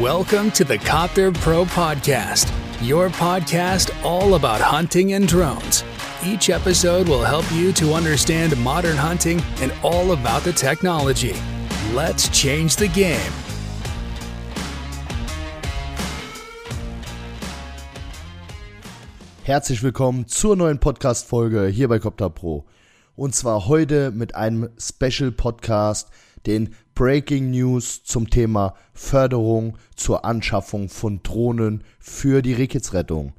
Welcome to the Copter Pro Podcast, your podcast all about hunting and drones. Each episode will help you to understand modern hunting and all about the technology. Let's change the game. Herzlich willkommen zur neuen Podcast-Folge hier bei Copter Pro. Und zwar heute mit einem Special-Podcast, den Breaking News zum Thema Förderung zur Anschaffung von Drohnen für die Rehkitzrettung.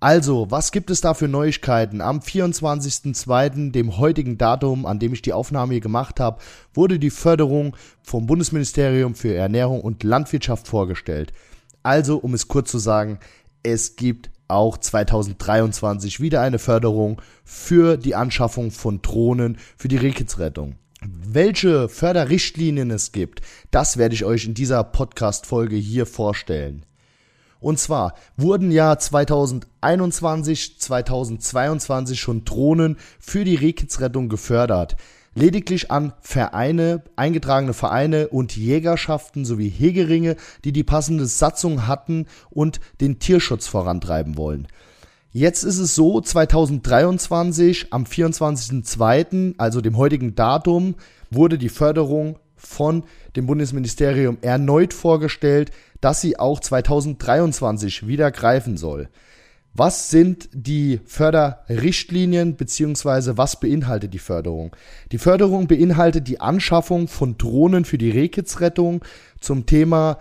Also, was gibt es da für Neuigkeiten? Am 24.02., dem heutigen Datum, an dem ich die Aufnahme hier gemacht habe, wurde die Förderung vom Bundesministerium für Ernährung und Landwirtschaft vorgestellt. Also, um es kurz zu sagen, es gibt auch 2023 wieder eine Förderung für die Anschaffung von Drohnen für die Rehkitzrettung. Welche Förderrichtlinien es gibt, das werde ich euch in dieser Podcast-Folge hier vorstellen. Und zwar wurden ja 2021, 2022 schon Drohnen für die Rehkitzrettung gefördert. Lediglich an Vereine, eingetragene Vereine und Jägerschaften sowie Hegeringe, die die passende Satzung hatten und den Tierschutz vorantreiben wollen. Jetzt ist es so, 2023 am 24.02., also dem heutigen Datum, wurde die Förderung von dem Bundesministerium erneut vorgestellt, dass sie auch 2023 wieder greifen soll. Was sind die Förderrichtlinien beziehungsweise was beinhaltet die Förderung? Die Förderung beinhaltet die Anschaffung von Drohnen für die Rehkitzrettung zum Thema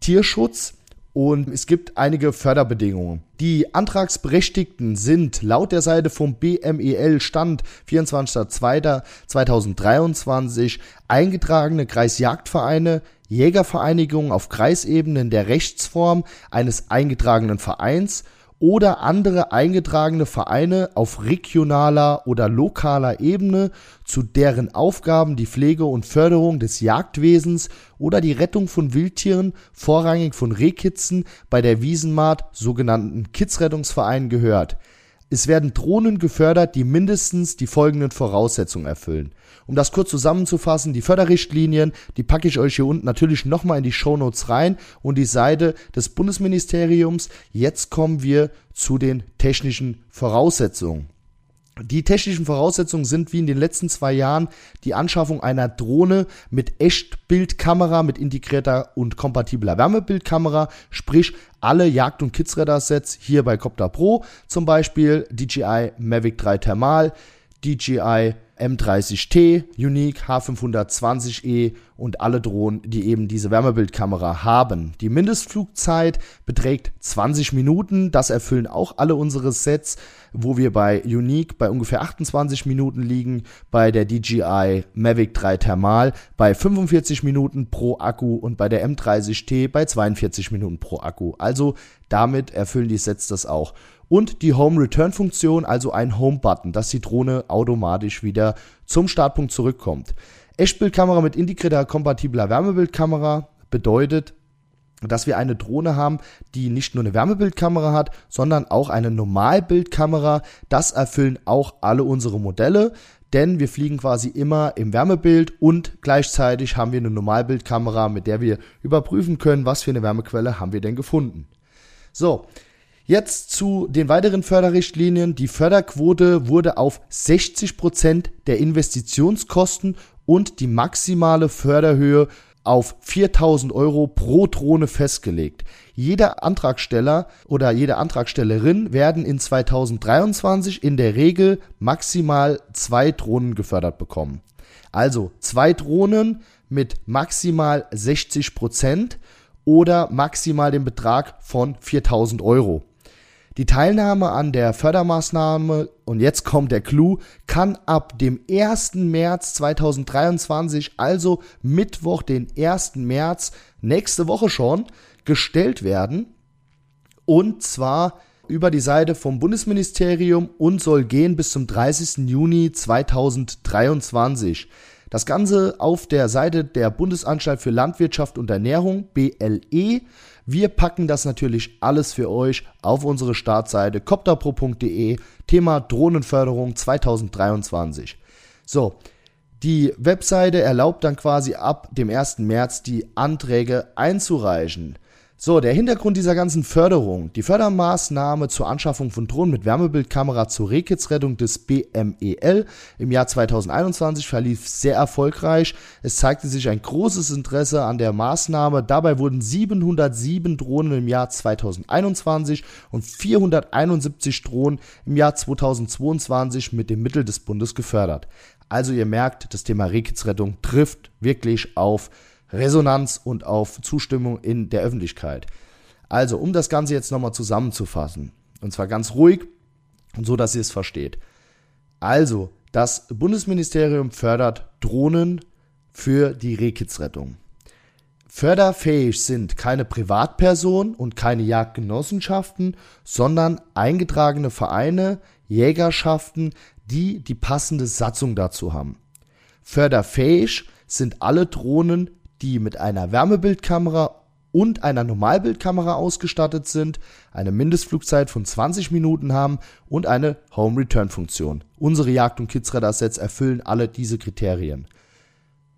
Tierschutz und es gibt einige Förderbedingungen. Die Antragsberechtigten sind laut der Seite vom BMEL Stand 24.02.2023 eingetragene Kreisjagdvereine, Jägervereinigungen auf Kreisebene in der Rechtsform eines eingetragenen Vereins oder andere eingetragene Vereine auf regionaler oder lokaler Ebene, zu deren Aufgaben die Pflege und Förderung des Jagdwesens oder die Rettung von Wildtieren, vorrangig von Rehkitzen, bei der Wiesenmart sogenannten Kitzrettungsvereinen gehört es werden Drohnen gefördert, die mindestens die folgenden Voraussetzungen erfüllen. Um das kurz zusammenzufassen, die Förderrichtlinien, die packe ich euch hier unten natürlich nochmal in die Shownotes rein und die Seite des Bundesministeriums. Jetzt kommen wir zu den technischen Voraussetzungen. Die technischen Voraussetzungen sind wie in den letzten zwei Jahren die Anschaffung einer Drohne mit Echtbildkamera, mit integrierter und kompatibler Wärmebildkamera, sprich alle Jagd- und Kidsradar-Sets hier bei Copter Pro, zum Beispiel DJI Mavic 3 Thermal, DJI M30T, Unique H520E und alle Drohnen, die eben diese Wärmebildkamera haben. Die Mindestflugzeit beträgt 20 Minuten. Das erfüllen auch alle unsere Sets, wo wir bei Unique bei ungefähr 28 Minuten liegen, bei der DJI Mavic 3 Thermal bei 45 Minuten pro Akku und bei der M30T bei 42 Minuten pro Akku. Also damit erfüllen die Sets das auch und die Home Return Funktion, also ein Home Button, dass die Drohne automatisch wieder zum Startpunkt zurückkommt. Echtbildkamera mit integrierter kompatibler Wärmebildkamera bedeutet, dass wir eine Drohne haben, die nicht nur eine Wärmebildkamera hat, sondern auch eine Normalbildkamera. Das erfüllen auch alle unsere Modelle, denn wir fliegen quasi immer im Wärmebild und gleichzeitig haben wir eine Normalbildkamera, mit der wir überprüfen können, was für eine Wärmequelle haben wir denn gefunden. So, Jetzt zu den weiteren Förderrichtlinien. Die Förderquote wurde auf 60 Prozent der Investitionskosten und die maximale Förderhöhe auf 4000 Euro pro Drohne festgelegt. Jeder Antragsteller oder jede Antragstellerin werden in 2023 in der Regel maximal zwei Drohnen gefördert bekommen. Also zwei Drohnen mit maximal 60 Prozent oder maximal den Betrag von 4000 Euro. Die Teilnahme an der Fördermaßnahme, und jetzt kommt der Clou, kann ab dem 1. März 2023, also Mittwoch, den 1. März, nächste Woche schon, gestellt werden. Und zwar über die Seite vom Bundesministerium und soll gehen bis zum 30. Juni 2023. Das Ganze auf der Seite der Bundesanstalt für Landwirtschaft und Ernährung, BLE. Wir packen das natürlich alles für euch auf unsere Startseite copterpro.de, Thema Drohnenförderung 2023. So, Die Webseite erlaubt dann quasi ab dem 1. März die Anträge einzureichen. So, der Hintergrund dieser ganzen Förderung. Die Fördermaßnahme zur Anschaffung von Drohnen mit Wärmebildkamera zur Rehkitzrettung des BMEL im Jahr 2021 verlief sehr erfolgreich. Es zeigte sich ein großes Interesse an der Maßnahme. Dabei wurden 707 Drohnen im Jahr 2021 und 471 Drohnen im Jahr 2022 mit dem Mittel des Bundes gefördert. Also ihr merkt, das Thema Rehkitzrettung trifft wirklich auf Resonanz und auf Zustimmung in der Öffentlichkeit. Also, um das Ganze jetzt nochmal zusammenzufassen, und zwar ganz ruhig und so, dass ihr es versteht. Also, das Bundesministerium fördert Drohnen für die Rehkitzrettung. Förderfähig sind keine Privatpersonen und keine Jagdgenossenschaften, sondern eingetragene Vereine, Jägerschaften, die die passende Satzung dazu haben. Förderfähig sind alle Drohnen, die mit einer Wärmebildkamera und einer Normalbildkamera ausgestattet sind, eine Mindestflugzeit von 20 Minuten haben und eine Home Return Funktion. Unsere Jagd- und Kidsradar-Sets erfüllen alle diese Kriterien.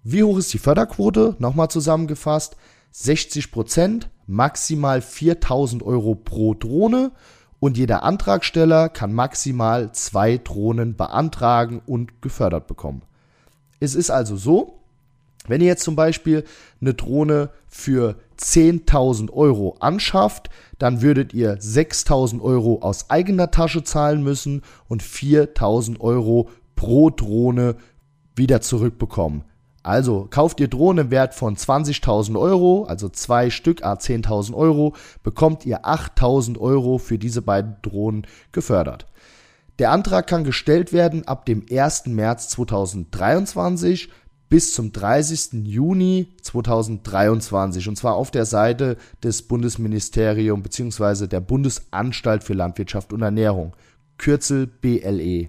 Wie hoch ist die Förderquote? Nochmal zusammengefasst. 60 Prozent, maximal 4000 Euro pro Drohne und jeder Antragsteller kann maximal zwei Drohnen beantragen und gefördert bekommen. Es ist also so, wenn ihr jetzt zum Beispiel eine Drohne für 10.000 Euro anschafft, dann würdet ihr 6.000 Euro aus eigener Tasche zahlen müssen und 4.000 Euro pro Drohne wieder zurückbekommen. Also kauft ihr Drohnen im Wert von 20.000 Euro, also zwei Stück a 10.000 Euro, bekommt ihr 8.000 Euro für diese beiden Drohnen gefördert. Der Antrag kann gestellt werden ab dem 1. März 2023 bis zum 30. Juni 2023 und zwar auf der Seite des Bundesministeriums bzw. der Bundesanstalt für Landwirtschaft und Ernährung, Kürzel BLE.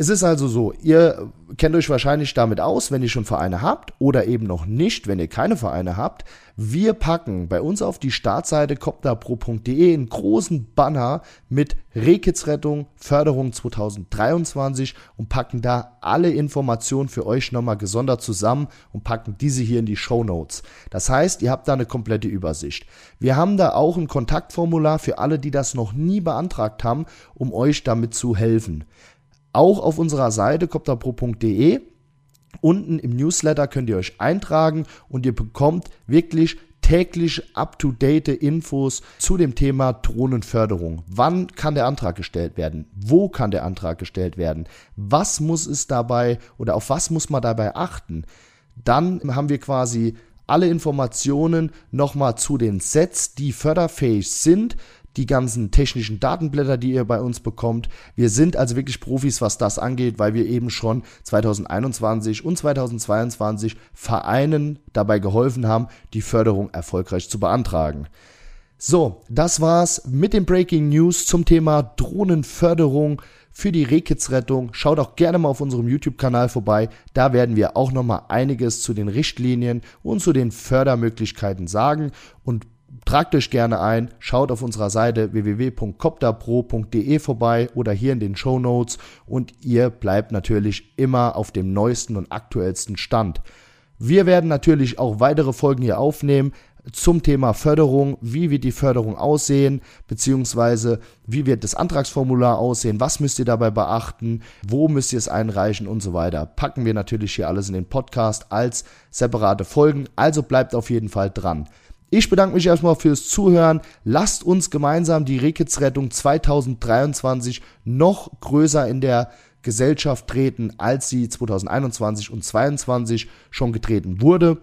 Es ist also so, ihr kennt euch wahrscheinlich damit aus, wenn ihr schon Vereine habt oder eben noch nicht, wenn ihr keine Vereine habt. Wir packen bei uns auf die Startseite copterpro.de einen großen Banner mit Rehkitzrettung Förderung 2023 und packen da alle Informationen für euch nochmal gesondert zusammen und packen diese hier in die Show Notes. Das heißt, ihr habt da eine komplette Übersicht. Wir haben da auch ein Kontaktformular für alle, die das noch nie beantragt haben, um euch damit zu helfen. Auch auf unserer Seite copterpro.de unten im Newsletter könnt ihr euch eintragen und ihr bekommt wirklich täglich up-to-date Infos zu dem Thema Drohnenförderung. Wann kann der Antrag gestellt werden? Wo kann der Antrag gestellt werden? Was muss es dabei oder auf was muss man dabei achten? Dann haben wir quasi alle Informationen nochmal zu den Sets, die förderfähig sind die ganzen technischen Datenblätter, die ihr bei uns bekommt. Wir sind also wirklich Profis, was das angeht, weil wir eben schon 2021 und 2022 Vereinen dabei geholfen haben, die Förderung erfolgreich zu beantragen. So, das war's mit den Breaking News zum Thema Drohnenförderung für die Rehkitzrettung. Schaut auch gerne mal auf unserem YouTube-Kanal vorbei. Da werden wir auch noch mal einiges zu den Richtlinien und zu den Fördermöglichkeiten sagen. Und Tragt euch gerne ein, schaut auf unserer Seite www.copterpro.de vorbei oder hier in den Show Notes und ihr bleibt natürlich immer auf dem neuesten und aktuellsten Stand. Wir werden natürlich auch weitere Folgen hier aufnehmen zum Thema Förderung, wie wird die Förderung aussehen, beziehungsweise wie wird das Antragsformular aussehen, was müsst ihr dabei beachten, wo müsst ihr es einreichen und so weiter. Packen wir natürlich hier alles in den Podcast als separate Folgen, also bleibt auf jeden Fall dran. Ich bedanke mich erstmal fürs Zuhören. Lasst uns gemeinsam die Rehkitzrettung 2023 noch größer in der Gesellschaft treten, als sie 2021 und 2022 schon getreten wurde.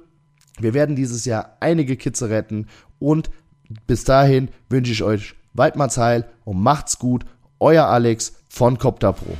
Wir werden dieses Jahr einige Kitze retten und bis dahin wünsche ich euch Waldmannsheil und macht's gut. Euer Alex von Copter Pro.